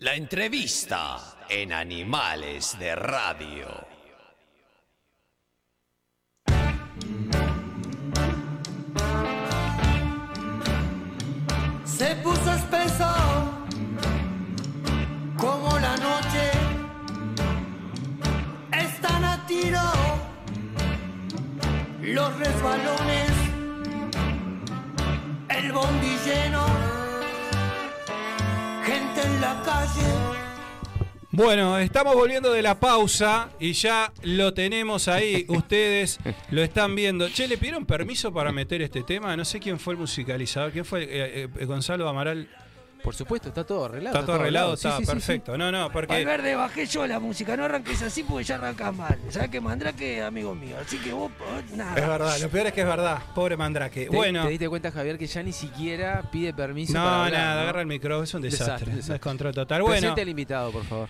La entrevista en Animales de Radio. Se puso espeso como la noche. Están a tiro los resbalones, el bondi lleno, gente en la calle. Bueno, estamos volviendo de la pausa y ya lo tenemos ahí. Ustedes lo están viendo. Che, ¿le pidieron permiso para meter este tema? No sé quién fue el musicalizador. ¿Quién fue? Eh, eh, Gonzalo Amaral. Por supuesto, está todo arreglado. Está todo arreglado, está perfecto. No, no, porque. Valverde, bajé yo la música, no arranques así porque ya arrancas mal. ¿Sabes que Mandrake amigo mío? Así que vos, vos, nada. Es verdad, lo peor es que es verdad. Pobre Mandrake. ¿Te, bueno. ¿Te diste cuenta, Javier, que ya ni siquiera pide permiso? No, para hablar, nada, ¿no? agarra el micrófono, es un desastre. Desastre, desastre. Descontrol total. Bueno, Presente al invitado, por favor.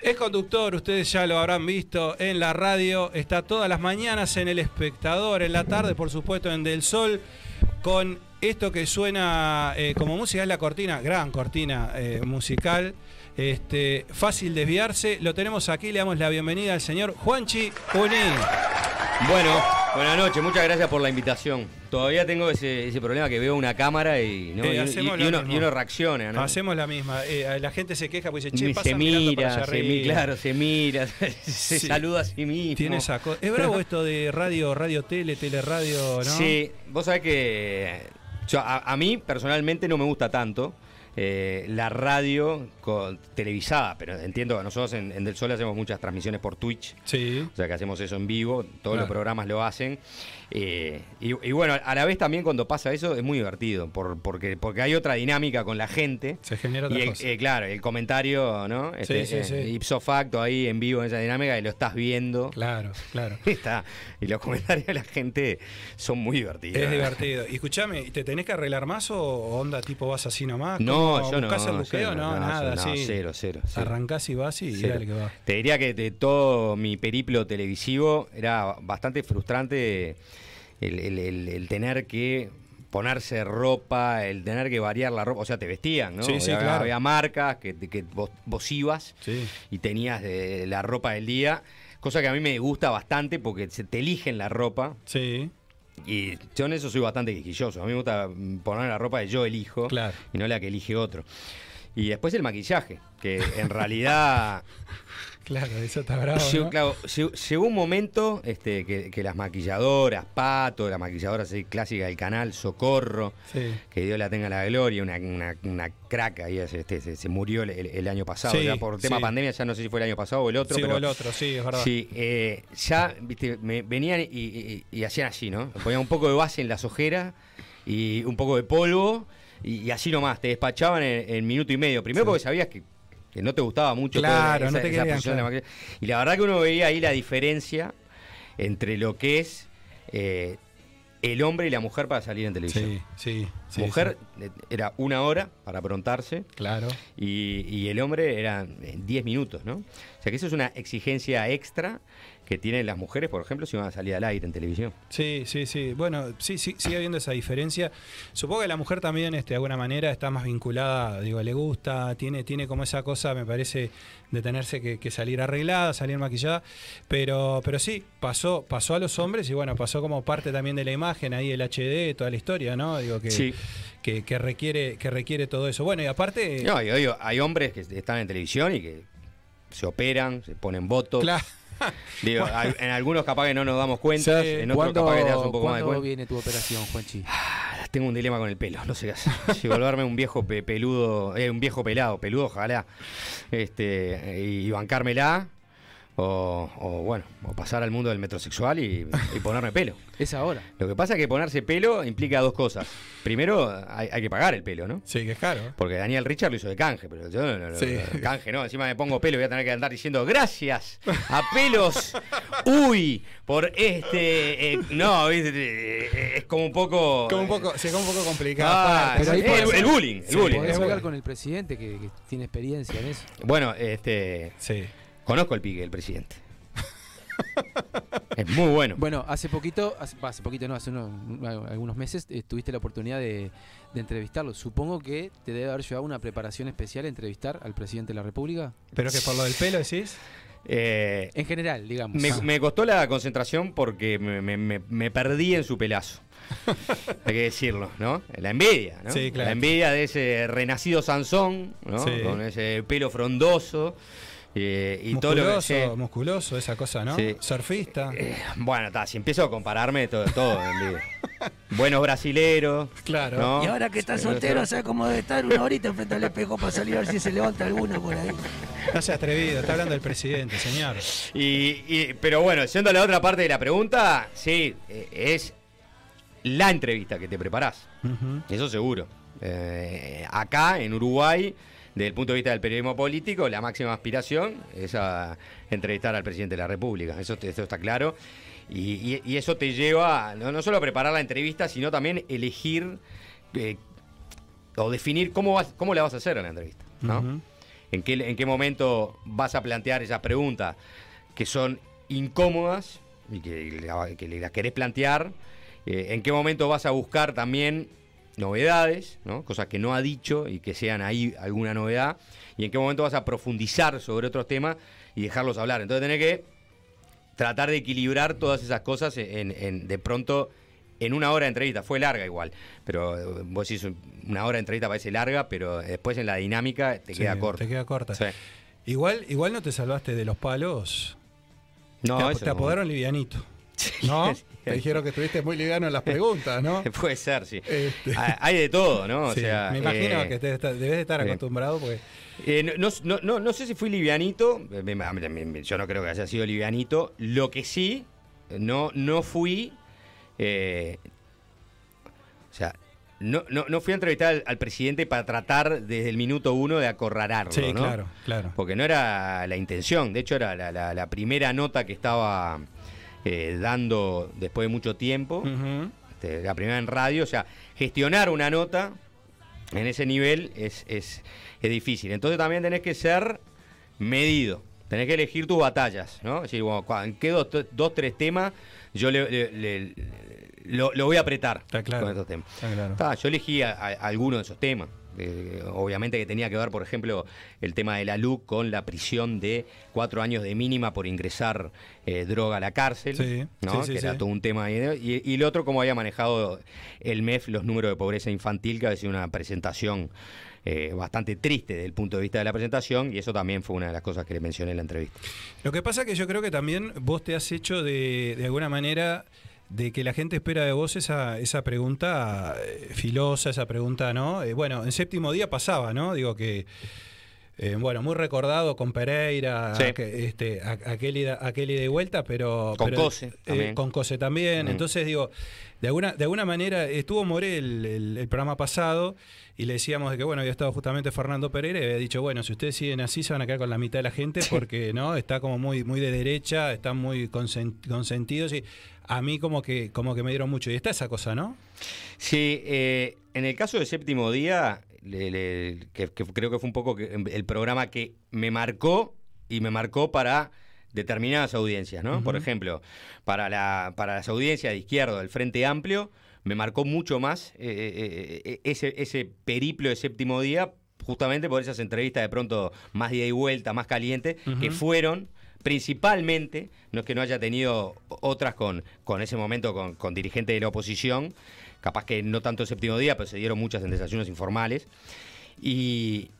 es conductor, ustedes ya lo habrán visto en la radio. Está todas las mañanas en El Espectador, en la tarde, por supuesto, en Del Sol, con esto que suena eh, como música, es la cortina, gran cortina eh, musical. Este, fácil desviarse. Lo tenemos aquí, le damos la bienvenida al señor Juanchi Uní. Bueno, buenas noches, muchas gracias por la invitación. Todavía tengo ese, ese problema que veo una cámara y, ¿no? Eh, y- uno, mismo. y uno reacciona, ¿no? Hacemos la misma. Eh, la gente se queja porque dice, che, pasa se para mira, allá se mi- claro, se mira, se Sí. saluda a sí mismo. Tiene esa cosa. Es bravo esto de radio, radio, tele, teleradio, ¿no? Sí, vos sabés que yo, a, a mí personalmente no me gusta tanto eh, la radio con- televisada, pero entiendo que nosotros en, en Del Sol hacemos muchas transmisiones por Twitch. Sí. O sea que hacemos eso en vivo, todos los programas lo hacen. Eh, y, y bueno, a la vez también cuando pasa eso es muy divertido, por- porque, porque hay otra dinámica con la gente. Se genera otra Y el- cosa. eh, claro, el comentario, ¿no? Este, sí, sí. eh, ipso facto ahí en vivo en esa dinámica y lo estás viendo. Claro, claro. Está, y los comentarios de la gente son muy divertidos. Es divertido. Y escúchame, ¿te tenés que arreglar más o onda tipo vas así nomás? No, ¿Cómo yo no. ¿Buscás el buqueo? No, nada, no, sí. Cero, cero. cero. Arrancás y vas y Cero. dale que va. Te diría que de todo mi periplo televisivo era bastante frustrante el, el- el- el tener que ponerse ropa, el tener que variar la ropa. O sea, te vestían, ¿no? Sí, sí, había, claro. había marcas que, que vos, vos ibas Sí. y tenías de la ropa del día. Cosa que a mí me gusta bastante porque se te eligen la ropa. Sí, Y yo en eso soy bastante quisquilloso. A mí me gusta mm, poner la ropa que yo elijo Claro. y no la que elige otro. Y después el maquillaje, que en realidad claro, eso está bravo. Llegó, ¿no? claro, llegó- llegó un momento este, que, que las maquilladoras, Pato, la maquilladora así, clásica del canal, Socorro, Sí. que Dios la tenga la gloria, una, una, una crack ahí, este, se, se murió el, año pasado, Sí, ya por tema sí. pandemia, ya no sé si fue el año pasado o el otro, Sí, o pero el otro, sí, es verdad. Sí, eh, ya viste, me venían y, y- y hacían así, ¿no? Ponían un poco de base en las ojeras y un poco de polvo y, y así nomás, te despachaban en, en minuto y medio. Primero porque sabías que, que no te gustaba mucho Claro, no te querían, claro. Y la verdad que uno veía ahí la diferencia entre lo que es eh, el hombre y la mujer para salir en televisión. Sí, sí. sí, mujer sí. eh, era una hora para aprontarse Claro. y, y el hombre eran 10 minutos, ¿no? O sea que eso es una exigencia extra que tienen las mujeres, por ejemplo, si van a salir al aire en televisión. Sí, sí, sí. Bueno, sí, sí, sigue habiendo esa diferencia. Supongo que la mujer también, este, de alguna manera, está más vinculada, digo, le gusta, tiene, tiene como esa cosa, me parece, de tenerse que, que salir arreglada, salir maquillada. Pero, pero sí, pasó, pasó a los hombres y bueno, pasó como parte también de la imagen, ahí el HD, toda la historia, ¿no? Digo que, Sí. que, que requiere, que requiere todo eso. Bueno, y aparte. No, y, oye, hay hombres que están en televisión y que se operan, se ponen votos. Claro. Digo, en algunos capaz que no nos damos cuenta, Sí. en otros ¿Cuándo, capaz que te das un poco más de cuándo cuenta. viene tu operación, Juanchi? Ah, Tengo un dilema con el pelo, no sé qué hacer. Si volverme un viejo pe- peludo, eh, un viejo pelado, peludo, ojalá, este, y bancármela, o, o, bueno, o pasar al mundo del metrosexual y, y ponerme pelo. Es ahora. Lo que pasa es que ponerse pelo implica dos cosas. Primero, hay, hay que pagar el pelo, ¿no? Sí, que es caro. Porque Daniel Richard lo hizo de canje, pero yo no, no, Sí. canje, no, encima me pongo pelo y voy a tener que andar diciendo gracias a pelos, uy, por este, eh, no, ¿viste? Eh, es como un poco... Como un poco, sí, como un poco complicado. Ah, Pero ahí el, bullying, el Sí, bullying. Podés hablar con el presidente que, que tiene experiencia en eso. Bueno, este, Sí. Conozco el pique del presidente. Es muy bueno. Bueno, hace poquito, hace, hace poquito no, hace unos, algunos meses eh, tuviste la oportunidad de, de entrevistarlo. Supongo que te debe haber llevado una preparación especial a entrevistar al presidente de la República. Pero que por lo del pelo decís. Eh, En general, digamos. me, Ah. me costó la concentración porque me, me- me- me perdí en su pelazo. Hay que decirlo, ¿no? La envidia, ¿no? Sí, claro. La envidia de ese renacido Sansón, ¿no? Sí. Con ese pelo frondoso eh, y todo lo que... musculoso, sí. musculoso, esa cosa, ¿no? Sí. Surfista. Eh, bueno, está, si empiezo a compararme, todo, todo. Buenos brasileros. Claro. ¿no? Y ahora que está soltero, ¿sabes cómo debe estar una horita enfrente al espejo para salir a ver si se levanta alguna por ahí? No sea atrevido, está hablando del presidente, señor. Y, y- pero bueno, siendo la otra parte de la pregunta, sí, eh, es la entrevista que te preparás. Eso seguro. Eh, acá, en Uruguay, desde el punto de vista del periodismo político, la máxima aspiración es a entrevistar al presidente de la República. Eso, está claro. Y, y- y eso te lleva no, no solo a preparar la entrevista, sino también elegir eh, o definir cómo, vas, cómo la vas a hacer en la entrevista. ¿no? ¿En qué, en qué momento vas a plantear esas preguntas que son incómodas y que, que las querés plantear? Eh, ¿En qué momento vas a buscar también novedades, ¿no? cosas que no ha dicho y que sean ahí alguna novedad? ¿Y en qué momento vas a profundizar sobre otros temas y dejarlos hablar? Entonces tenés que tratar de equilibrar todas esas cosas en, en- de pronto en una hora de entrevista. Fue larga igual, pero eh, vos decís una hora de entrevista parece larga, pero después en la dinámica te Sí, queda corta. Te queda corta. Sí. Igual, igual no te salvaste de los palos. No, te, ap- eso te no. apodaron livianito. ¿No? Te dijeron que estuviste muy liviano en las preguntas, ¿no? Puede ser, sí. Este. Hay hay de todo, ¿no? O Sí, sea, me imagino eh, que te- debes de estar acostumbrado porque eh, no, no, no, no sé si fui livianito, eh, me- me- me- yo no creo que haya sido livianito. Lo que sí, no, no fui. eh, o sea, no, no, no fui a entrevistar al, al presidente para tratar desde el minuto uno de acorralarlo, Sí, ¿no? claro, claro. Porque no era la intención, de hecho era la, la- la primera nota que estaba eh, dando después de mucho tiempo. Este, la primera en radio, o sea, gestionar una nota en ese nivel es, es, es difícil. Entonces también tenés que ser medido, tenés que elegir tus batallas, ¿no? Es decir, bueno, ¿en qué dos, dos, tres temas yo le, le- le- lo, lo voy a apretar Está claro. con estos temas? Está claro. Yo elegí a, a- alguno de esos temas. Eh, obviamente que tenía que ver, por ejemplo, el tema de la LUC con la prisión de cuatro años de mínima por ingresar eh, droga a la cárcel, Sí, ¿no? sí, sí, que era todo un tema. Y, y el otro, cómo había manejado el MEF los números de pobreza infantil, que había sido una presentación eh, bastante triste desde el punto de vista de la presentación, y eso también fue una de las cosas que le mencioné en la entrevista. Lo que pasa es que yo creo que también vos te has hecho de, de alguna manera de que la gente espera de vos esa, esa pregunta eh, filosa, esa pregunta, ¿no? Eh, bueno, en séptimo día pasaba, ¿no? Digo que, eh, bueno, muy recordado con Pereira, Sí. que, este, a- aquel, ida, aquel ida y vuelta, pero... Con pero, Cose eh, también. con Cose también. Mm. Entonces, digo, de alguna, de alguna manera estuvo Morel el, el programa pasado y le decíamos de que, bueno, había estado justamente Fernando Pereira y había dicho, bueno, si ustedes siguen así se van a quedar con la mitad de la gente porque, ¿no? Está como muy, muy de derecha, están muy consen- consentidos y a mí como que, como que me dieron mucho. Y está esa cosa, ¿no? Sí, eh, en el caso de Séptimo Día, le- le- que, que creo que fue un poco que- el programa que me marcó y me marcó para determinadas audiencias, ¿no? Por ejemplo, para, la, para las audiencias de izquierdo del Frente Amplio, me marcó mucho más eh, eh, eh, ese, ese periplo de Séptimo Día, justamente por esas entrevistas de pronto más ida y vuelta, más calientes, que Ujú. fueron principalmente, no es que no haya tenido otras con, con ese momento con, con dirigentes de la oposición, capaz que no tanto el séptimo día, pero se dieron muchas en desayunos informales. Y,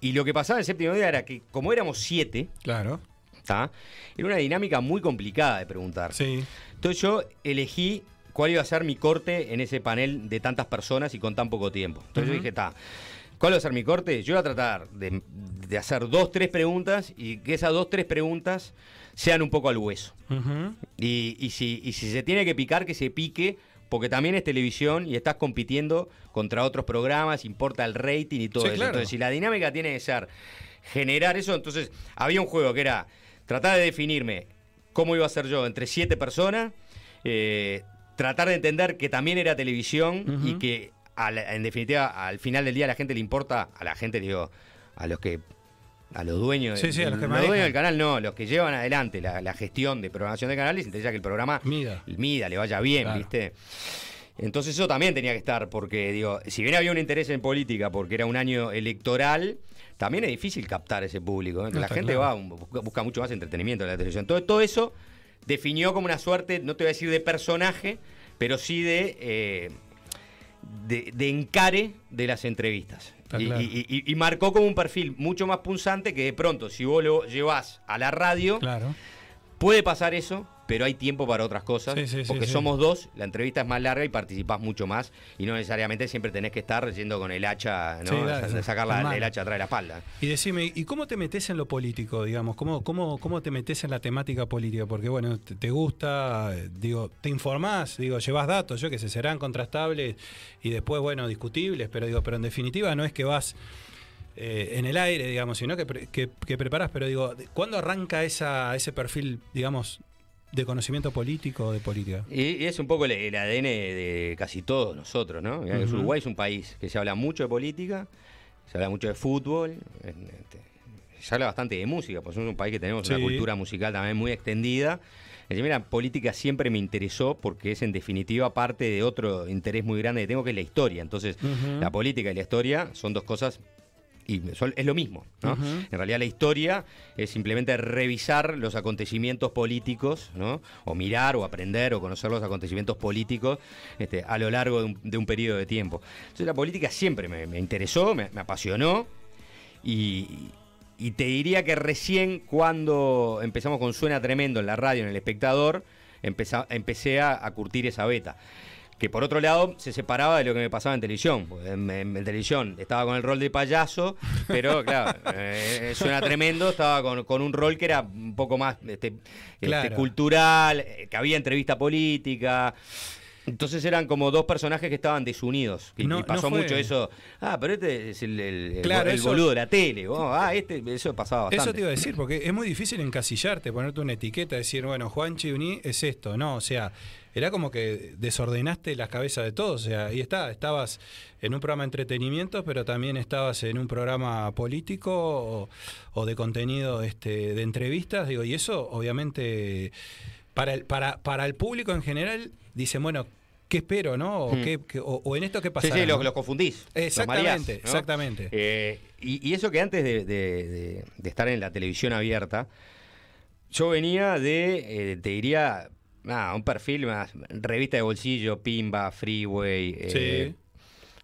y lo que pasaba el séptimo día era que como éramos siete, Claro. ¿tá? era una dinámica muy complicada de preguntar. Sí. Entonces yo elegí cuál iba a ser mi corte en ese panel de tantas personas y con tan poco tiempo. Entonces yo dije, está, ¿cuál va a ser mi corte? Yo voy a tratar de, de hacer dos, tres preguntas y que esas dos, tres preguntas sean un poco al hueso. Y, y si, y si se tiene que picar, que se pique, porque también es televisión y estás compitiendo contra otros programas, importa el rating y todo Sí, eso. claro. Entonces, si la dinámica tiene que ser generar eso, entonces había un juego que era tratar de definirme cómo iba a ser yo entre siete personas, eh, tratar de entender que también era televisión y que en definitiva al final del día a la gente le importa, a la gente digo, a los que a los dueños, Sí, sí, a los que los manejan. dueños del canal, no, los que llevan adelante la, la gestión de programación de canales, les interesa que el programa Mida. mida, le vaya bien, Claro. ¿viste? Entonces eso también tenía que estar, porque digo, si bien había un interés en política, porque era un año electoral, también es difícil captar ese público. ¿eh? No, la gente claro. va, busca, busca mucho más entretenimiento en la televisión. Todo, todo eso definió como una suerte, no te voy a decir de personaje, pero sí de, eh, de, de encare de las entrevistas. Está Y, claro. y- y- y marcó como un perfil mucho más punzante que de pronto, si vos lo llevas a la radio, Claro. Puede pasar eso, pero hay tiempo para otras cosas. Sí, sí, sí, porque sí. somos dos, la entrevista es más larga y participás mucho más. Y no necesariamente siempre tenés que estar yendo con el hacha, ¿no? Dale, Sa- sacar la- el hacha atrás de la espalda. Y decime, ¿y cómo te metes en lo político, digamos? ¿Cómo, cómo, cómo te metes en la temática política? Porque, bueno, te, te gusta, digo, te informás, digo, llevas datos, yo que sé, serán contrastables y después, bueno, discutibles, pero digo, pero en definitiva no es que vas eh, en el aire, digamos, sino que, que, que preparás, pero digo, ¿cuándo arranca esa, ese perfil, digamos, de conocimiento político o de política? Y, es un poco el, el ADN de casi todos nosotros, ¿no? Uruguay es un país que se habla mucho de política, se habla mucho de fútbol, este, se habla bastante de música, porque somos un país que tenemos una cultura musical también muy extendida. Es decir, mira, política siempre me interesó porque es en definitiva parte de otro interés muy grande que tengo, que es la historia. Entonces, la política y la historia son dos cosas y es lo mismo, ¿no? En realidad la historia es simplemente revisar los acontecimientos políticos, ¿no? O mirar o aprender o conocer los acontecimientos políticos este, a lo largo de un, de un periodo de tiempo. Entonces la política siempre me, me interesó, me, me apasionó y, y te diría que recién cuando empezamos con Suena Tremendo en la radio, en El Espectador, empecé a, a curtir esa beta. Que por otro lado se separaba de lo que me pasaba en televisión. En, en- en televisión estaba con el rol de payaso, pero claro, eh, suena tremendo, estaba con, con un rol que era un poco más este, este, cultural, eh, que había entrevista política. Entonces eran como dos personajes que estaban desunidos. Y, No- y pasó no fue- mucho eso. Ah, pero este es el, el- Claro, boludo de la tele. Oh, ah, este, eso pasaba bastante. Eso te iba a decir, porque es muy difícil encasillarte, ponerte una etiqueta, decir, bueno, Juan Chiuní es esto, no, o sea, era como que desordenaste las cabezas de todos, o sea, ahí está, estabas en un programa de entretenimiento, pero también estabas en un programa político o, o de contenido este, de entrevistas, digo, y eso obviamente para el, para, para el público en general dicen, bueno, ¿qué espero, no? O, Hmm. qué- qué- o- o en esto qué pasa. sí, los, los confundís. los Exactamente, mareás, ¿no? exactamente. Eh, y, y eso que antes de, de- de- de estar en la televisión abierta, yo venía de, eh, te diría, nada, un perfil más, revista de bolsillo, Pimba, Freeway. eh,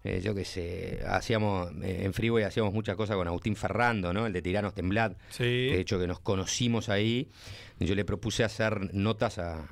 eh, yo qué sé, hacíamos, eh, en Freeway hacíamos muchas cosas con Agustín Ferrando, ¿no? El de Tiranos Temblad. Sí. De hecho, que nos conocimos ahí. Yo le propuse hacer notas a,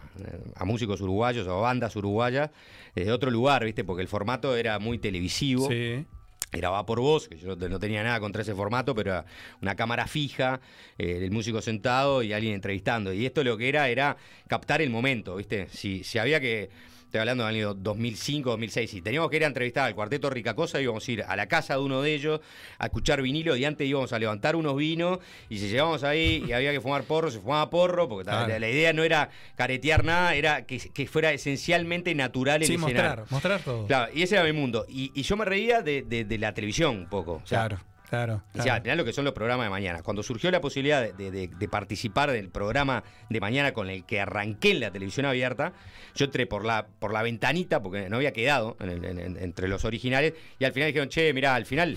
a músicos uruguayos o a bandas uruguayas desde otro lugar, ¿viste? Porque el formato era muy televisivo. Sí. Grababa por voz, que yo no tenía nada contra ese formato, pero era una cámara fija, eh, el músico sentado y alguien entrevistando. Y esto lo que era era captar el momento, ¿viste? Si, si había que. Estoy hablando del año 2005, 2006. Si teníamos que ir a entrevistar al cuarteto Ricacosa, íbamos a ir a la casa de uno de ellos a escuchar vinilo y antes íbamos a levantar unos vinos. Y si llegábamos ahí y había que fumar porro, se fumaba porro, porque Claro. la, la idea no era caretear nada, era que, que fuera esencialmente natural el Sí, escenario. mostrar, mostrar todo. Claro, y ese era mi mundo. Y, y yo me reía de, de- de la televisión un poco. O sea, Claro, claro. Decía, claro. mirá lo que son los programas de mañana. Cuando surgió la posibilidad de, de- de- de participar del programa de mañana con el que arranqué en la televisión abierta, yo entré por la, por la ventanita, porque no había quedado en el- en- en- entre los originales, y al final dijeron, che, mirá, al final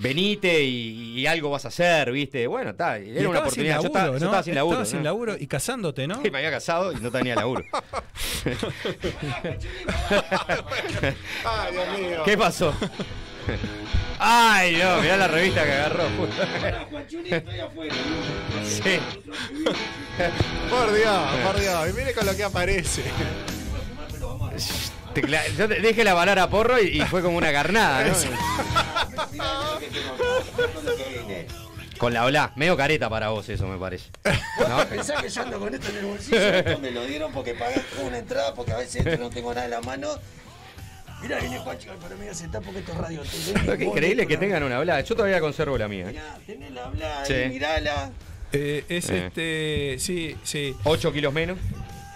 venite y, y algo vas a hacer, ¿viste? Bueno, está, era una oportunidad. yo estaba, laburo, yo ¿no? estaba sin laburo. Estabas sin ¿no? laburo y casándote, ¿no? Sí, me había casado y no tenía laburo. Ay, Dios mío. ¿Qué pasó? Ay, no, mirá la revista que agarró. Sí. Por Dios, por Dios. Y mire con lo que aparece. Yo te dije la palabra porro y, y fue como una carnada, ¿no? Con la ola, medio careta para vos eso me parece. ¿Vos pensás que yo ando con esto en el bolsillo? Esto me lo dieron porque pagué una entrada porque a veces no tengo nada en la mano. Mirá, viene Juancho, para mí se está porque esto es radio. Qué increíble que tengan una ola. Yo todavía conservo la mía. Mirá, tenés la habla Sí. ahí, mirala. Eh, es Eh. este. Sí, sí. 8 kilos menos.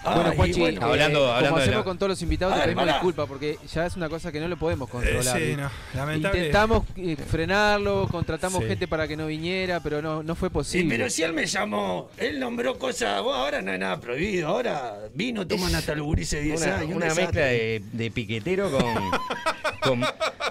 Bueno, Ay, Juanchi, bueno. eh, Hablando- como hablando hacemos la- con todos los invitados, te ver, pedimos disculpas porque ya es una cosa que no lo podemos controlar. Eh, sí, no, lamentable. Intentamos eh, frenarlo, contratamos Sí. gente para que no viniera, pero no, no fue Sí, posible. pero si él me llamó, él nombró cosas, vos ahora no hay nada prohibido, ahora vino, toman hasta los gurises de 10 Una, años. un una desastre. mezcla de, de piquetero con, con,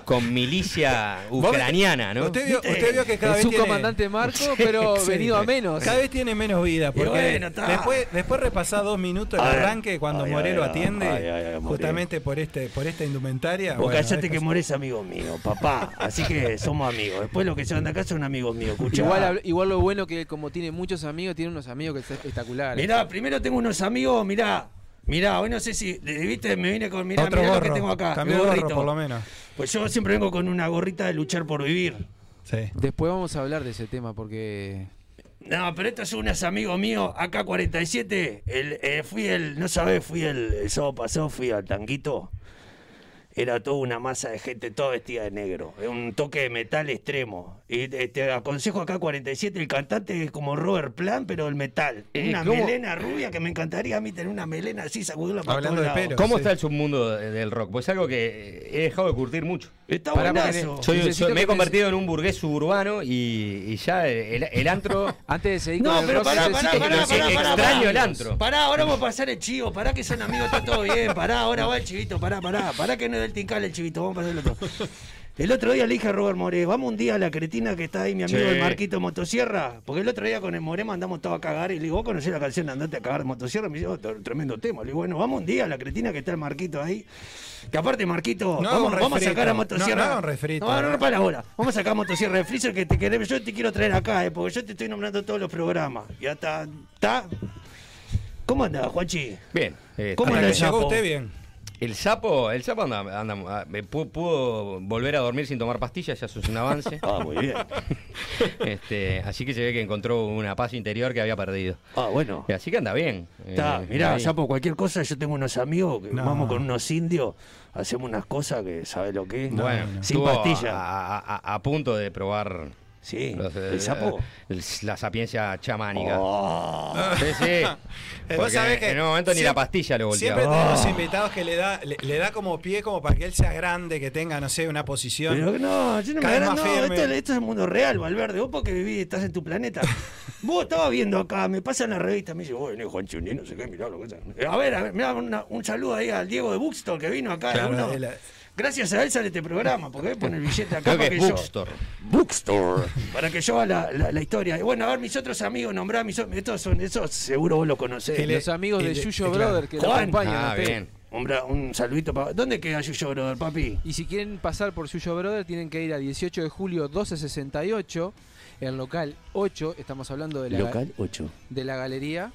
con milicia ucraniana, ¿no? Usted vio, usted vio que cada es vez un tiene... comandante Marco, pero Sí. venido a menos. Cada vez tiene menos vida, porque bueno, después, después repasá dos minutos el A ver. Arranque cuando Ay, Morelo ay, atiende, ay, ay, ay, Morelo. justamente por este, por esta indumentaria. Vos bueno, callate que More es amigo mío, papá. Así que somos amigos. Después los que se van de acá son amigos míos. Escuchá. Igual, igual lo bueno que como tiene muchos amigos, tiene unos amigos que son espectaculares. Mirá, primero tengo unos amigos, mirá. Mirá, hoy no sé si, viste, me vine con, mirá, Otro mirá lo gorro, que tengo acá. gorro gorrito. por lo menos. Pues yo siempre vengo con una gorrita de luchar por vivir. Sí. Después vamos a hablar de ese tema porque No, pero estos son unos amigos míos, acá 47, el, eh, fui el, no sabés, fui el, el sábado pasado, fui al tanguito. Era toda una masa de gente, toda vestida de negro. Es un toque de metal extremo. Y te, te aconsejo acá 47, el cantante es como Robert Plant, pero el metal. Eh, Una ¿cómo? melena rubia que me encantaría a mí tener una melena así, sacudirla para Hablando todos de lados. pelo. ¿Cómo Sí. está el submundo de- del rock? Pues es algo que he dejado de curtir mucho. Está buenazo. Necesito soy- me he convertido en un burgués suburbano y, y ya el, el antro... antes de seguir No, pero rock, pará, pará, que pará, nos- pará, pará, extraño pará. el antro. Pará, ahora vamos a pasar el chivo, pará que son amigos, está todo bien, pará, ahora va el chivito, pará, pará, pará que no del tincal el chivito, vamos a pasar el otro. El otro día le dije a Robert More, vamos un día a la cretina que está ahí, mi amigo Sí. el Marquito Motosierra, porque el otro día con el More mandamos todo a cagar y le digo, ¿vos conocés la canción de Andate a cagar de Motosierra? Me dice, oh, tremendo tema. Le digo, bueno, vamos un día a la cretina que está el Marquito ahí. Que aparte, Marquito, No, vamos, vamos a sacar a Motosierra. no, refrito. No, no, no, para ahora. Vamos a sacar a Motosierra de Freezer que te queremos. Yo te quiero traer acá, eh, porque yo te estoy nombrando todos los programas. Y hasta. ¿Está? ¿Cómo anda, Juanchi? Bien. eh, ¿Cómo el llegó usted bien. El sapo, el sapo anda, anda- ah, me pu- pudo volver a dormir sin tomar pastillas, ya eso es un avance. Ah, muy bien. este, así que se ve que encontró una paz interior que había perdido. Ah, bueno. Y así que anda bien. Está, Eh, mirá, por cualquier cosa, yo tengo unos amigos que No. vamos con unos indios, hacemos unas cosas que sabe lo que es. Bueno, sin estuvo pastilla. A, a- a- a punto de probar Sí, los, eh, el sapo. el- la sapiencia chamánica. Oh. Sí, sí. Eh, vos sabés que en un momento ni la pastilla lo volteaba. Siempre tenemos Ah. invitados que le da, le, le da como pie como para que él sea grande, que tenga, no sé, una posición. Pero no, yo no me No, esto, esto es el mundo real, Valverde. Vos porque vivís, estás en tu planeta. Vos estabas viendo acá, me pasan la revista, me dice, bueno, Juan Chuní, no sé qué, mirá lo que. A ver, a ver, mirá, una- un saludo ahí al Diego de Buxton que vino acá. Claro, Gracias a él sale este programa, porque él pone el billete acá Creo para que yo. Bookstore. Para que yo haga la, la, la historia. Y bueno, a ver, mis otros amigos, nombrá mis otros. Estos son, esos seguro vos los conocés. Que le- los amigos de Yuyo y claro. Brother que lo acompañan. Ah, bien. Hombre, un saludito para. ¿Dónde queda Yuyo Brother, papi? Y si quieren pasar por Yuyo Brother, tienen que ir a 18 de julio 1268, en local 8. Estamos hablando de la, Local 8. de la galería.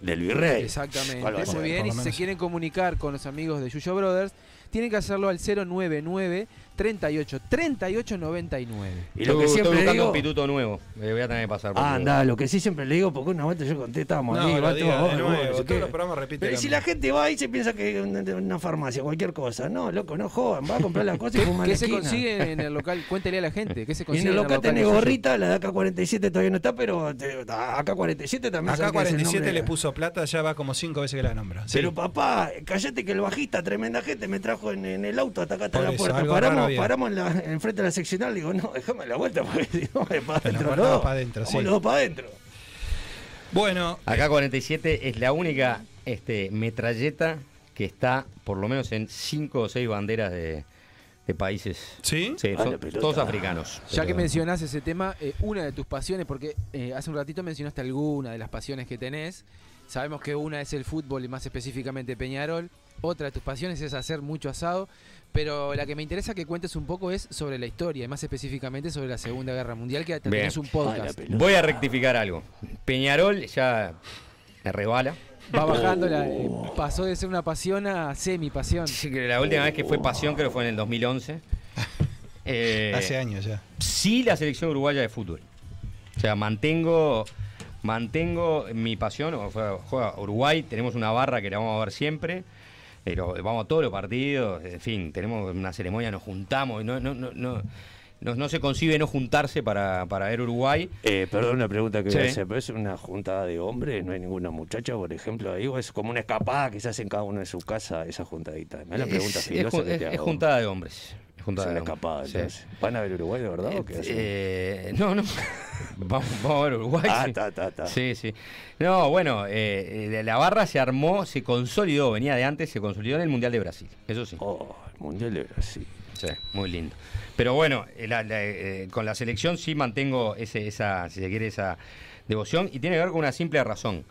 Del Virrey. Exactamente. ¿Cuál va a Muy bien. Y lo si se quieren comunicar con los amigos de Yuyo Brothers, tienen que hacerlo al 099 38 38 99. Y lo Estoy- que estoy siempre buscando digo. un pituto nuevo. Eh, voy a tener que pasar por Ah, anda, lo que sí siempre le digo, porque una vuelta yo conté, estábamos No, ahí, va diga todo, nuevo, todos los programas repiten Pero si la gente va ahí se piensa que es una, una farmacia, cualquier cosa. No, loco, no jodan, va a comprar la cosa y fuma en ¿Qué la se esquina. consigue en el local? Cuéntele a la gente. ¿Qué se Y consigue en el local de tenés Yuyo? gorrita, la de AK-47 todavía no está, pero te- AK-47 también Acá sabe que es el 47 nombre. le puso plata, ya va como cinco veces que la nombra. Sí. Pero papá, callate que el bajista, tremenda gente, me trajo en, en el auto hasta acá hasta Por la eso, puerta. Paramos, paramos en, la, en frente de la seccional, digo, no, déjame la vuelta porque si no me para adentro. guardaba los dos. pa' adentro, Vamos sí. los dos para adentro. Bueno, Acá 47 es la única este, metralleta que está por lo menos en 5 o 6 banderas de, de países. ¿sí? Sí, Ah, son todos africanos. Ya que mencionás ese tema, eh, una de tus pasiones, porque eh, hace un ratito mencionaste alguna de las pasiones que tenés. Sabemos que una es el fútbol y más específicamente Peñarol. Otra de tus pasiones es hacer mucho asado. Pero la que me interesa que cuentes un poco es sobre la historia, y más específicamente sobre la Segunda Guerra Mundial, que tenés un podcast. Voy a rectificar algo. Peñarol ya me rebala. Va bajando, la, eh, pasó de ser una pasión a semi-pasión. Sí, que La última vez que fue pasión creo que fue en el 2011. Eh, Hace años ya. sí la selección uruguaya de fútbol. O sea, mantengo mantengo mi pasión. Juega Uruguay, tenemos una barra que la vamos a ver siempre. Pero vamos a todos los partidos, en fin, tenemos una ceremonia, nos juntamos. No, no, no, no. no, no se concibe no juntarse para, para ver Uruguay. Eh, perdón la pregunta que voy a hacer, pero es una juntada de hombres, no hay ninguna muchacha, por ejemplo, ahí, o es como una escapada que se hace en cada uno de su casa, esa juntadita. Es la pregunta es, es que es- te es hago. juntada de hombres. Juntada Sí. entonces. ¿Van a ver Uruguay de verdad o qué hacen? Eh, no, no. vamos, vamos a ver Uruguay. Ah, sí. Sí, sí. No, bueno, eh, eh, la barra se armó, se consolidó, venía de antes, se consolidó en el Mundial de Brasil. Eso sí. Oh, el Mundial de Brasil. Sí, muy lindo. Pero bueno, la- la, eh, con la selección sí mantengo ese, esa, si se quiere, esa devoción y tiene que ver con una simple razón.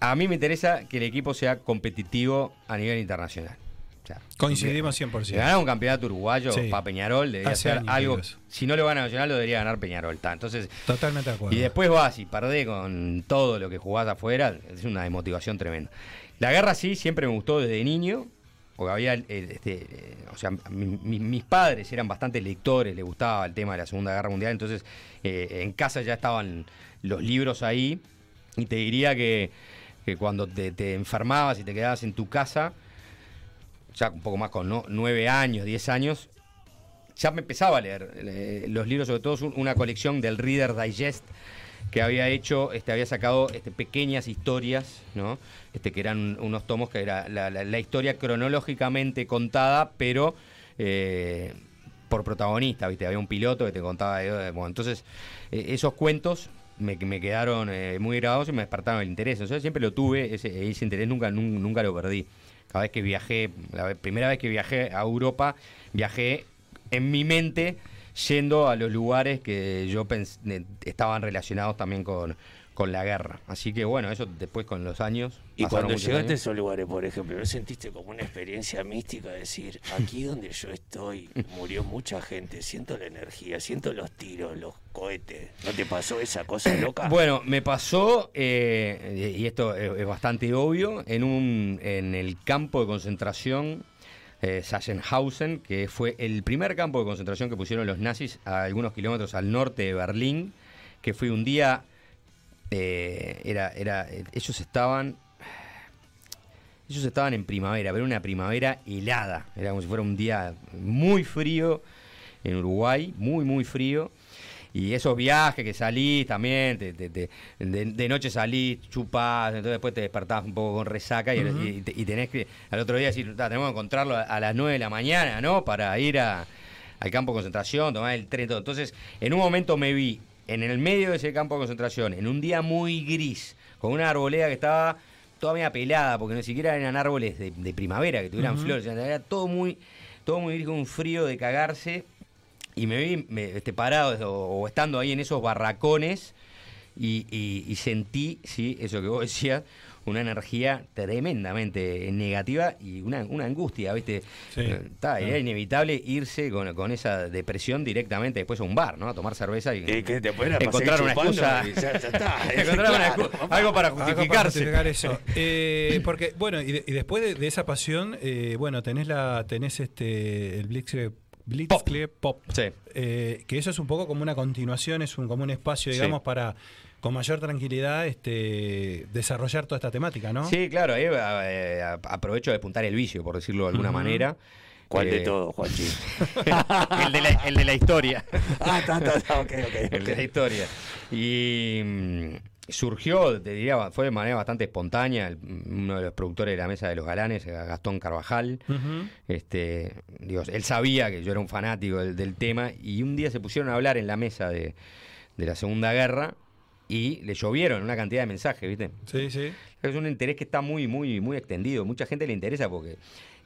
A mí me interesa que el equipo sea competitivo a nivel internacional. O sea, Coincidimos si 100%. ganar un campeonato uruguayo Sí. para Peñarol debería Hace ser años algo. Si no lo gana Nacional, lo debería ganar Peñarol. Entonces, Totalmente de acuerdo. y después vas y perdés con todo lo que jugás afuera, es una desmotivación tremenda. La guerra sí, siempre me gustó desde niño, porque había, eh, este, eh, o sea, mi- mi- mis padres eran bastante lectores, les gustaba el tema de la Segunda Guerra Mundial, entonces eh, en casa ya estaban los libros ahí, y te diría que, que cuando te, te enfermabas y te quedabas en tu casa, ya un poco más con ¿no? nueve años, diez años, ya me empezaba a leer eh, los libros, sobre todo un- una colección del Reader Digest que había hecho, este, había sacado este, pequeñas historias, ¿no? Este, que eran unos tomos que era la, la- la historia cronológicamente contada, pero eh, por protagonista, ¿viste? Había un piloto que te contaba. de- bueno, entonces, eh, esos cuentos me, me quedaron eh, muy grabados y me despertaron el interés. O siempre lo tuve, ese, ese interés nunca, nun- nunca lo perdí. Cada vez que viajé, la primera vez que viajé a Europa, viajé en mi mente yendo a los lugares que yo eh, estaban relacionados también con, con la guerra. Así que bueno, eso después con los años. Y cuando llegaste a esos lugares, por ejemplo, ¿no sentiste como una experiencia mística? Decir, aquí donde yo estoy murió mucha gente, siento la energía, siento los tiros, los cohetes. ¿No te pasó esa cosa loca? Bueno, me pasó, eh, y esto es, es bastante obvio, en, un, en el campo de concentración eh, Sachsenhausen, que fue el primer campo de concentración que pusieron los nazis a algunos kilómetros al norte de Berlín, que fue un día, eh, era, era, ellos estaban, ellos estaban en primavera, pero una primavera helada, era como si fuera un día muy frío en Uruguay, muy, muy frío. Y esos viajes que salís también, te- te- te- de, de noche salís, chupás, entonces después te despertás un poco con resaca y, y tenés que al otro día decir, "Ta, tenemos que encontrarlo a, a las 9 de la mañana, ¿no? Para ir a- al campo de concentración, tomar el tren, todo. Entonces, en un momento me vi en el medio de ese campo de concentración, en un día muy gris, con una arboleda que estaba toda media pelada, porque ni siquiera eran árboles de, de primavera, que tuvieran flores, era todo muy, todo muy gris, con un frío de cagarse. Y me vi me- este, parado o, o estando ahí en esos barracones y, y- y sentí, sí, eso que vos decías, una energía tremendamente negativa y una, una angustia, ¿viste? Sí. Eh, era inevitable irse con, con esa depresión directamente después a un bar, ¿no? A tomar cerveza y Y que te encontrar una excusa. algo para Algo para justificarse. justificar eso. Eh, porque, bueno, y, de- y después de, de esa pasión, eh, bueno, tenés la tenés este el Blitzkrieg Blitzkrieg Pop. Sí. Eh, que eso es un poco como una continuación, es un, como un espacio, digamos, Sí. para con mayor tranquilidad este, desarrollar toda esta temática, ¿no? Sí, claro, ahí eh, aprovecho de apuntar el vicio, por decirlo de alguna manera. ¿Cuál de Eh, todos, Juanchi? el, de la, el de la historia. ah, está, está, está, ok, ok. el de la historia. Y mm, surgió, te diría, fue de manera bastante espontánea. el- uno de los productores de la Mesa de los Galanes, eh, Gastón Carvajal. Este, digo, él sabía que yo era un fanático del, del tema y un día se pusieron a hablar en la mesa de, de la Segunda Guerra y le llovieron una cantidad de mensajes, ¿viste? Sí, sí. Es un interés que está muy, muy, muy extendido. Mucha gente le interesa porque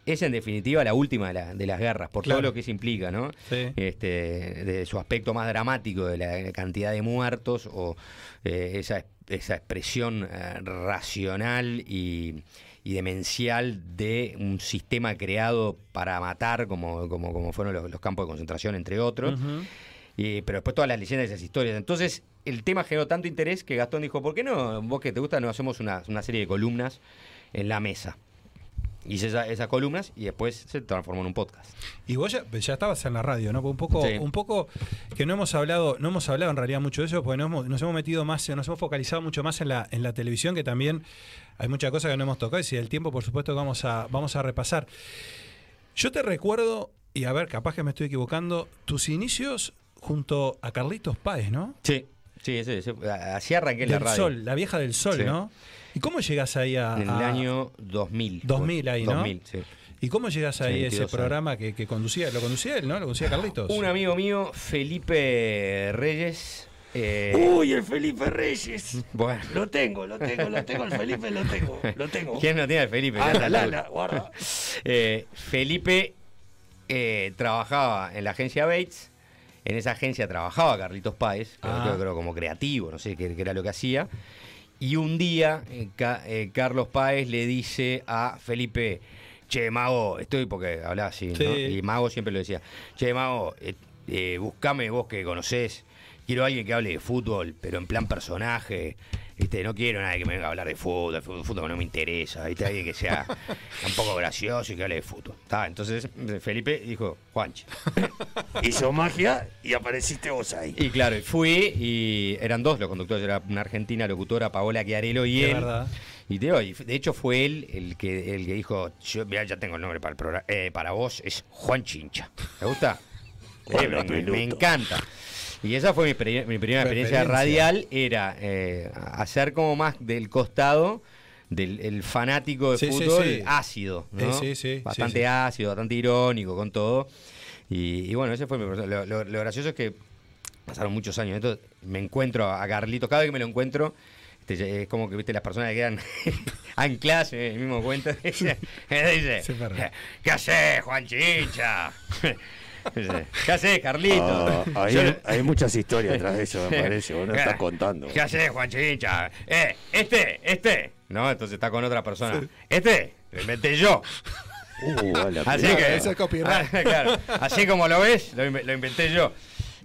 es en definitiva la última de, la- de las guerras, por Claro. todo lo que eso implica, ¿no? Sí. Este, de su aspecto más dramático, de la cantidad de muertos o eh, esa, esa expresión eh, racional y, y demencial de un sistema creado para matar, como, como, como fueron los, los campos de concentración, entre otros. Y- pero después todas las leyendas y esas historias. Entonces, el tema generó tanto interés que Gastón dijo, ¿por qué no, vos que te gusta, no hacemos una, una serie de columnas en la mesa? Hice esa- esas columnas y después se transformó en un podcast. Y vos ya, ya estabas en la radio, ¿no? Un poco, Sí. un poco que no hemos hablado, no hemos hablado en realidad mucho de eso, porque nos hemos, nos hemos metido más, nos hemos focalizado mucho más en la, en la televisión, que también hay muchas cosas que no hemos tocado, y si el tiempo, por supuesto, que vamos a, vamos a repasar. Yo te recuerdo y a ver, capaz que me estoy equivocando, tus inicios junto a Carlitos Páez, ¿no? Sí, sí, sí, sí. Así arranqué la radio. Sol, la vieja del Sol, Sí. ¿no? ¿Y cómo llegas ahí a...? En el a- año 2000. 2000 ahí, ¿no? 2000, sí. ¿Y cómo llegas ahí a ese 22 años. programa que, que conducía? ¿Lo conducía él, no? ¿Lo conducía Carlitos? Un amigo mío, Felipe Reyes. eh, Uy, el Felipe Reyes. bueno. Lo tengo, lo tengo, lo tengo, el Felipe lo tengo, lo tengo. ¿Quién no tiene al Felipe? Ah, la lana, guarda. Eh, Felipe eh, trabajaba en la agencia Bates. En esa agencia trabajaba Carlitos Páez, creo, Ah. creo- creo como creativo, no sé qué, qué era lo que hacía. Y un día eh, Ca- eh, Carlos Páez le dice a Felipe, che, Mago, estoy porque hablaba así, ¿no? Y Mago siempre lo decía, che, Mago, eh, eh, buscame vos que conocés, quiero alguien que hable de fútbol, pero en plan personaje. ¿Viste? No quiero nadie que me venga a hablar de fútbol, fútbol, fútbol no me interesa. ¿viste? Alguien que sea un poco gracioso y que hable de fútbol. Ta, entonces Felipe dijo, Juanchi. Hizo magia y apareciste vos ahí. Y claro, fui y eran dos los conductores, era una argentina locutora, Paola Chiarello y De él. verdad. Y te digo, y de hecho fue él el que, el que dijo, yo mirá, ya tengo el nombre para el programa, eh, para vos es Juan Chincha. ¿Te gusta? Eh, me encanta. Y esa fue mi, pri- mi primera experiencia radial, era eh, hacer como más del costado del el fanático de Sí, fútbol sí. ácido, ¿no? Eh, sí, sí, Bastante ácido, bastante irónico con todo. Y, y bueno, ese fue mi proceso. Lo, lo- lo gracioso es que pasaron muchos años. Entonces me encuentro a Carlitos, cada vez que me lo encuentro, este, es como que viste las personas que quedan ancladas en el mismo cuento. Dice, perdón. ¿qué haces, Juan Chincha? ¿Qué haces, Carlitos? Ah, hay, Yo- hay muchas historias detrás de eso, me parece. Vos no ¿Qué- estás contando. ¿Qué haces, Juan Chincha? Eh, este, este. No, entonces está con otra persona. Este, lo inventé yo. Uh, vale, Así que, Eso es copyright. Ah, claro, así como lo ves, lo inventé yo.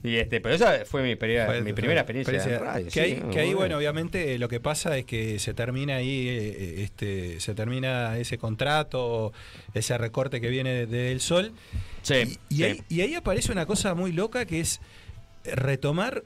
Y este, pero esa fue mi, primera- Fue- mi primera experiencia, experiencia- en radio. Que, sí, ahí, que ahí, bueno. obviamente eh, lo que pasa es que se termina ahí, eh, eh, este, se termina ese contrato, ese recorte que viene de- del sol. Sí, y, y sí. ahí, y ahí aparece una cosa muy loca que es retomar,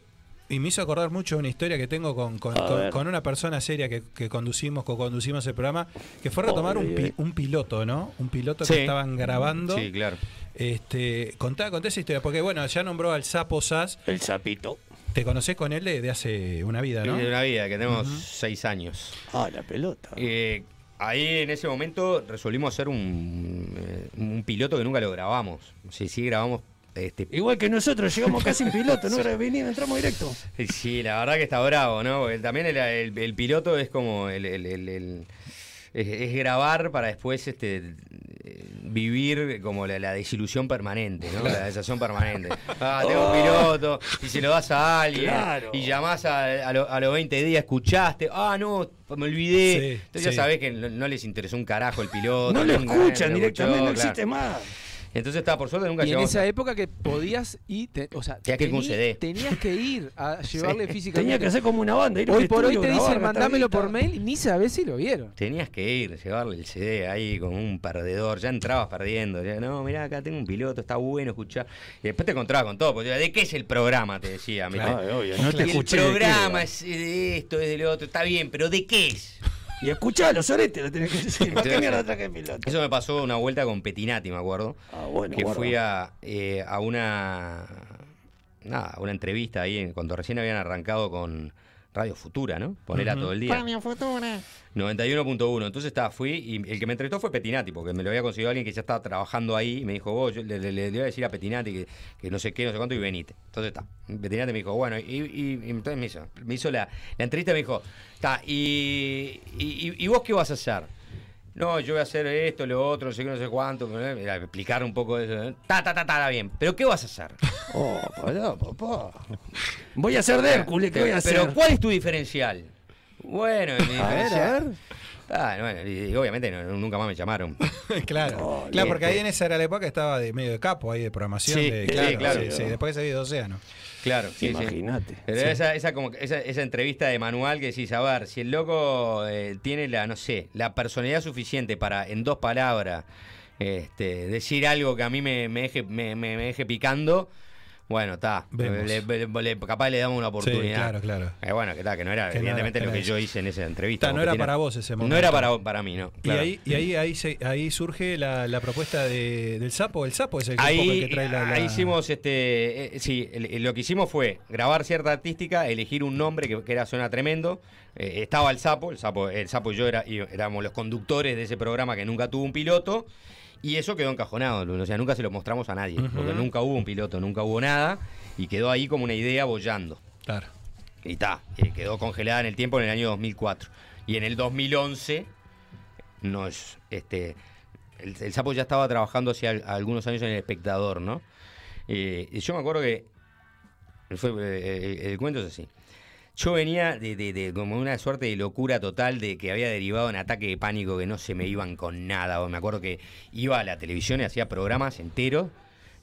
y me hizo acordar mucho una historia que tengo con, con- una persona seria que, que conducimos, co-conducimos el programa, que fue retomar un, pi- un piloto, ¿no? Un piloto Sí. que estaban grabando. Sí, claro. Este, contá, contá esa historia, porque bueno, ya nombró al Sapo Sass, El sapito. te conocés con él de, de hace una vida, ¿no? De una vida que tenemos seis años. Ah, la pelota. Eh, ahí en ese momento resolvimos hacer un, eh, un piloto que nunca lo grabamos. Sí, sí, grabamos. Este, Igual que nosotros, llegamos casi en piloto, no venimos, entramos directo. Sí, la verdad que está bravo, ¿no? Porque también el, el- el piloto es como el, el- el- el- es, es grabar para después este vivir como la, la desilusión permanente, ¿no? La desación permanente. Ah, tengo un piloto, y se lo das a alguien, Claro. y llamás a, a, lo- a los 20 días, escuchaste, ah, no, me olvidé. Sí, Entonces sí. ya sabés que no, no les interesó un carajo el piloto. No lo escuchan directamente, no existe más. Entonces estaba por suerte nunca Y en esa a- época que podías ir, te- o sea, Tenías que tení- CD. tenías que ir a llevarle físicamente. Tenía que hacer como una banda. ir Hoy por hoy te dicen mandámelo por mail y ni sabés si lo vieron. Tenías que ir, llevarle el CD ahí con un perdedor, ya entrabas perdiendo. Ya, no, mirá, acá tengo un piloto, está bueno escuchar. Y después te encontrabas con todo, porque ¿de qué es el programa? Te decía. Claro, obvio, no Y te el escuché. de qué programa es de esto, es de lo otro, está bien, pero ¿de qué es? Y escuchá, los oretes lo tenés que decir. ¿Para qué mierda traje piloto? Eso me pasó una vuelta con Petinati, me acuerdo. Ah, bueno, que guarda. fui a, eh, a una nada, a una entrevista ahí en- cuando recién habían arrancado con Radio Futura, ¿no? Ponerla todo el día. 91.1. Entonces estaba, fui y el que me entrevistó fue Petinati, porque me lo había conseguido alguien que ya estaba trabajando ahí y me dijo, vos, yo le, le- le voy a decir a Petinati que, que no sé qué, no sé cuánto y venite. Entonces está. Petinati me dijo, bueno, y, y- y entonces me hizo, me hizo la, la entrevista y me dijo, está, y, y, y vos qué vas a hacer? No, yo voy a hacer esto, lo otro, no sé qué, no sé cuánto. Era explicar un poco de eso. ¿eh? Ta, ta, ta, ta, bien. ¿Pero qué vas a hacer? Oh, pará, papá. Voy a hacer de Hércules, ¿qué voy a hacer? Pero ¿cuál es tu diferencial? Bueno, mi A ver, diferencial- a ver. Ah, bueno, y, y obviamente no- nunca más me llamaron. claro, Oh, claro, porque ahí en esa era la época que estaba de medio de capo ahí de programación. Sí, de, sí, claro, claro. sí, sí, después se de Océano. Claro, sí. Imagínate. Pero Sí. esa, esa, como, esa, esa entrevista de manual que decís, a ver, si el loco eh, tiene la, no sé, la personalidad suficiente para, en dos palabras, este, decir algo que a mí me, me deje, me, me- me deje picando, Bueno, está. Vemos. Le- le- le- capaz le damos una oportunidad. claro, claro. Eh, bueno, que tal, que no era Que no era- evidentemente lo no que era yo hice en esa entrevista. Ta, no era tiene- para vos ese No momento. era para, para mí, no. Y claro. ahí, y ahí, ahí, se- ahí surge la, la propuesta de- del sapo. El sapo es el, Ahí, el que trae la, la- ahí hicimos, este, eh, sí, el- lo que hicimos fue grabar cierta artística, elegir un nombre que, que era Suena Tremendo. Eh, estaba el sapo, el sapo, el sapo y yo era, y éramos los conductores de ese programa que nunca tuvo un piloto. Y eso quedó encajonado, o sea, nunca se lo mostramos a nadie, porque nunca hubo un piloto, nunca hubo nada, y quedó ahí como una idea bollando. Claro. Y está, quedó congelada en el tiempo en el año 2004. Y en el 2011, nos, este, el, el sapo ya estaba trabajando hace al- algunos años en El Espectador, ¿no? Eh, y yo me acuerdo que, fue, eh, el cuento es así. Yo venía de, de- de como una suerte de locura total de que había derivado en ataque de pánico que no se me iban con nada. O me acuerdo que iba a la televisión y hacía programas enteros.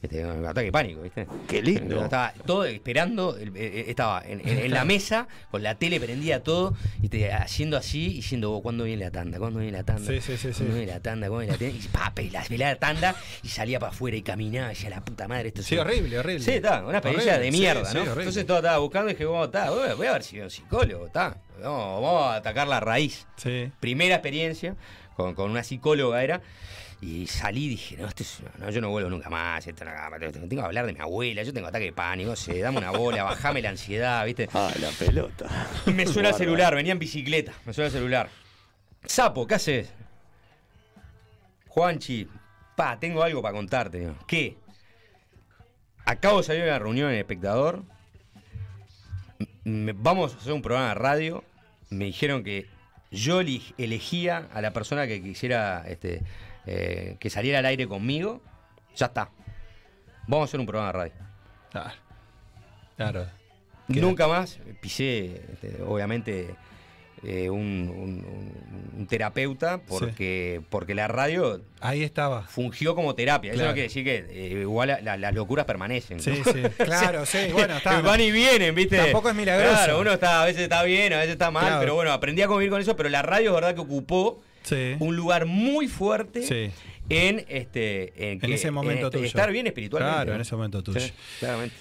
Este, ataque de pánico, ¿viste? Qué lindo. Estaba todo esperando, el- eh, estaba en, en- en la mesa, con la tele prendía todo, y te- haciendo así, y diciendo, "Oh, ¿cuándo viene la tanda? ¿Cuándo viene la tanda? Sí, sí, sí, sí. ¿Cuándo viene la tanda? ¿Cuándo viene la tanda? Y pa, pe- la, la tanda, y salía para afuera y caminaba, y decía, la puta madre, esto Sí, es- horrible, horrible. Sí, está, una experiencia de sí, mierda, sí, ¿no? horrible. Entonces todo estaba buscando y dije, bueno, está, voy a- ver si veo un psicólogo, está. Vamos, vamos a atacar la raíz. Sí. Primera experiencia, con, con una psicóloga era. Y salí y dije, no, esto es- no, yo no vuelvo nunca más. Esto no, tengo que hablar de mi abuela, yo tengo ataque de pánico, no sé, dame una bola, bajame la ansiedad, ¿viste? Ah, la pelota. Me suena el celular, venía en bicicleta, me suena el celular. Sapo, ¿qué haces? Juanchi, pa, tengo algo para contarte. digo. ¿Qué? Acabo de salir de una reunión en el espectador. Me- vamos a hacer un programa de radio. Me dijeron que yo elegía a la persona que quisiera este, eh, que saliera al aire conmigo. Ya está. Vamos a hacer un programa de radio. Claro. Nunca más pisé, este, obviamente, eh, un, un- un- un terapeuta porque, porque la radio Ahí estaba. fungió como terapia. Eso no quiere decir que eh, igual la- la- las locuras permanecen. ¿no? Sí, sí. Claro, sí. Bueno, está. Van y vienen, ¿viste? Tampoco es milagroso. Claro, uno está, a veces está bien, a veces está mal, Claro. pero bueno, aprendí a convivir con eso, pero la radio es verdad que ocupó Sí. un lugar muy fuerte Sí. en este en, En que- ese momento en tuyo. estar bien espiritualmente. Claro, ¿no? en ese momento tuyo. Sí, claramente.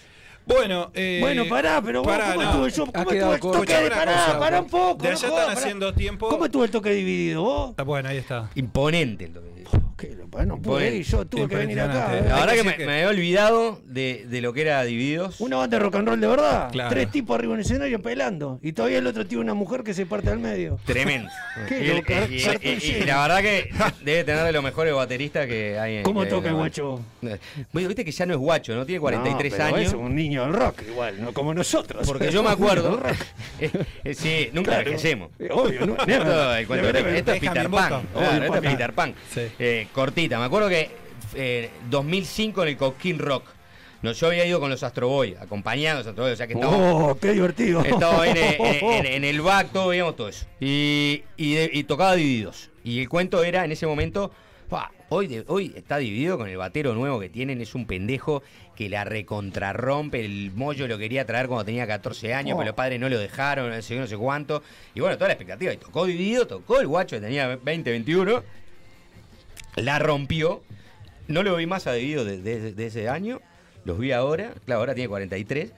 Bueno, eh, Bueno, pará, pero vos, pará, ¿cómo no. estuvo yo? ¿Cómo estuvo el toque de pará? cosa. Pará un poco. De allá están haciendo tiempo. ¿Cómo estuvo el toque dividido vos? Ah, Bueno, ahí está. Imponente el toque. Pude Bueno, ir, yo tuve que venir acá. ¿eh? La verdad que que me, que- me había olvidado de, de lo que era Divididos. Una banda de rock and roll de verdad. Claro. Tres tipos arriba en el escenario pelando. Y todavía el otro tiene una mujer que se parte al medio. Tremendo. Qué y, el- loca, y- y- cartón y- y lleno. la verdad que debe tener de los mejores bateristas que hay en ¿Cómo que- toca el guacho? Bueno, Viste que ya no es guacho, ¿no? Tiene 43 No, pero años. Es un niño del rock, igual, no como nosotros. Porque yo me acuerdo. Eh, eh, sí, nunca Claro. envejecemos. Eh, Obvio, no, Esto, es Peter. Pan. Esto es. Peter Pan. Cortita. Me acuerdo que eh, 2005 en el Coquín Rock. No, yo había ido con los Astro Boy, acompañando a los Astro Boy, o sea que estaba, Oh, qué divertido. estaba en, en- en- en el back, todo, veíamos todo eso. Y, y, de- y tocaba divididos. Y el cuento era en ese momento. "Pa, Hoy, de- hoy está dividido con el batero nuevo que tienen, es un pendejo que la recontrarrompe. El mollo lo quería traer cuando tenía 14 años, Oh. pero los padres no lo dejaron, no sé, no sé cuánto. Y bueno, toda la expectativa. Y tocó dividido, tocó el guacho que tenía 20, 21. La rompió. No lo vi más a dividido de, de- de ese año. Los vi ahora. Claro, ahora tiene 43.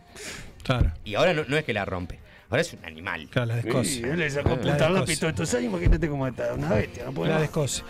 Claro. Y ahora no, no es que la rompe. Ahora es un animal. Claro, la Sí, descoce. él le sacó La al descoce. lápiz todos estos años, imagínate cómo está, una bestia, no puede La descoce.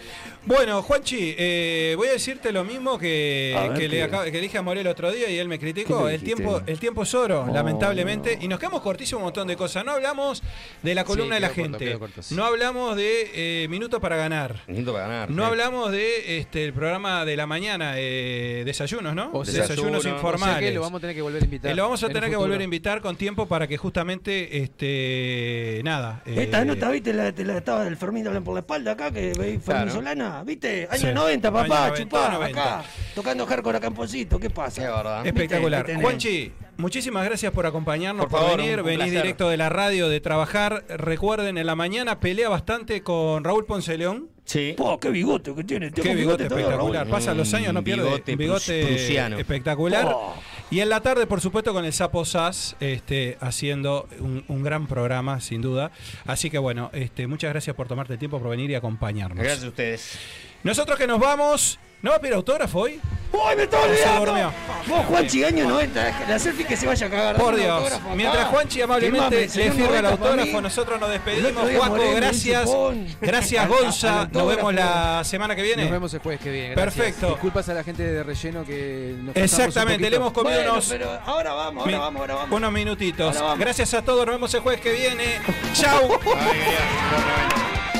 Bueno, Juanchi, eh, voy a decirte lo mismo que, A ver, que le, ¿qué? acaba- que le dije a Morel otro día y él me ¿Qué criticó. El tiempo, el tiempo es oro, Oh, lamentablemente. no. Y nos quedamos cortísimos un montón de cosas. No hablamos de la columna de la corto, gente. quedó corto, sí. No hablamos de eh, Minutos para Ganar. Necesito para ganar. No sí. hablamos de este el programa de la mañana, eh, desayunos, ¿no? O sea, desayunos desayuno. informales. O sea que lo vamos a tener que volver a invitar. Eh, lo vamos a en tener que volver a invitar con tiempo para que justamente, este, nada. eh, Esta nota, viste, la, te la estaba el Fermín hablando por la espalda acá, que veis Fermín Claro. Solana, viste, años Sí. 90, papá, Años 90, chupá, 90. acá, tocando hardcore a Camposito, ¿qué Es pasa? verdad. Espectacular. Juanchi, muchísimas gracias por acompañarnos, Por por, favor, venir. Venís placer. directo de la radio, de trabajar. Recuerden, en la mañana pelea bastante con Raúl Ponce León. Sí. Po, qué bigote que tiene, tengo Qué bigote todavía, espectacular. Raúl. Pasan los años, no pierde. bigote un bigote prus- prusiano. espectacular. Oh. Y en la tarde, por supuesto, con el Sapo Sass, este, haciendo un, un gran programa, sin duda. Así que bueno, este, muchas gracias por tomarte el tiempo por venir y acompañarnos. Gracias a ustedes. Nosotros que nos vamos. ¿No va a pedir autógrafo hoy? ¡Uy, me estaba olvidando! durmió. Vos, Juan Chigaño 90, la selfie que se vaya a cagar. Por Dios. Mientras Juanchi amablemente le firma el 90 para autógrafo, nosotros nos despedimos. Juaco, gracias. Gracias, Gonza. Nos vemos la semana que viene. Nos vemos el jueves que viene. gracias. Perfecto. Disculpas a la gente de relleno que nos un Exactamente, le hemos comido Bueno, unos, pero ahora vamos, ahora vamos, ahora vamos. unos minutitos. Vamos. Gracias a todos, nos vemos el jueves que viene. Chau.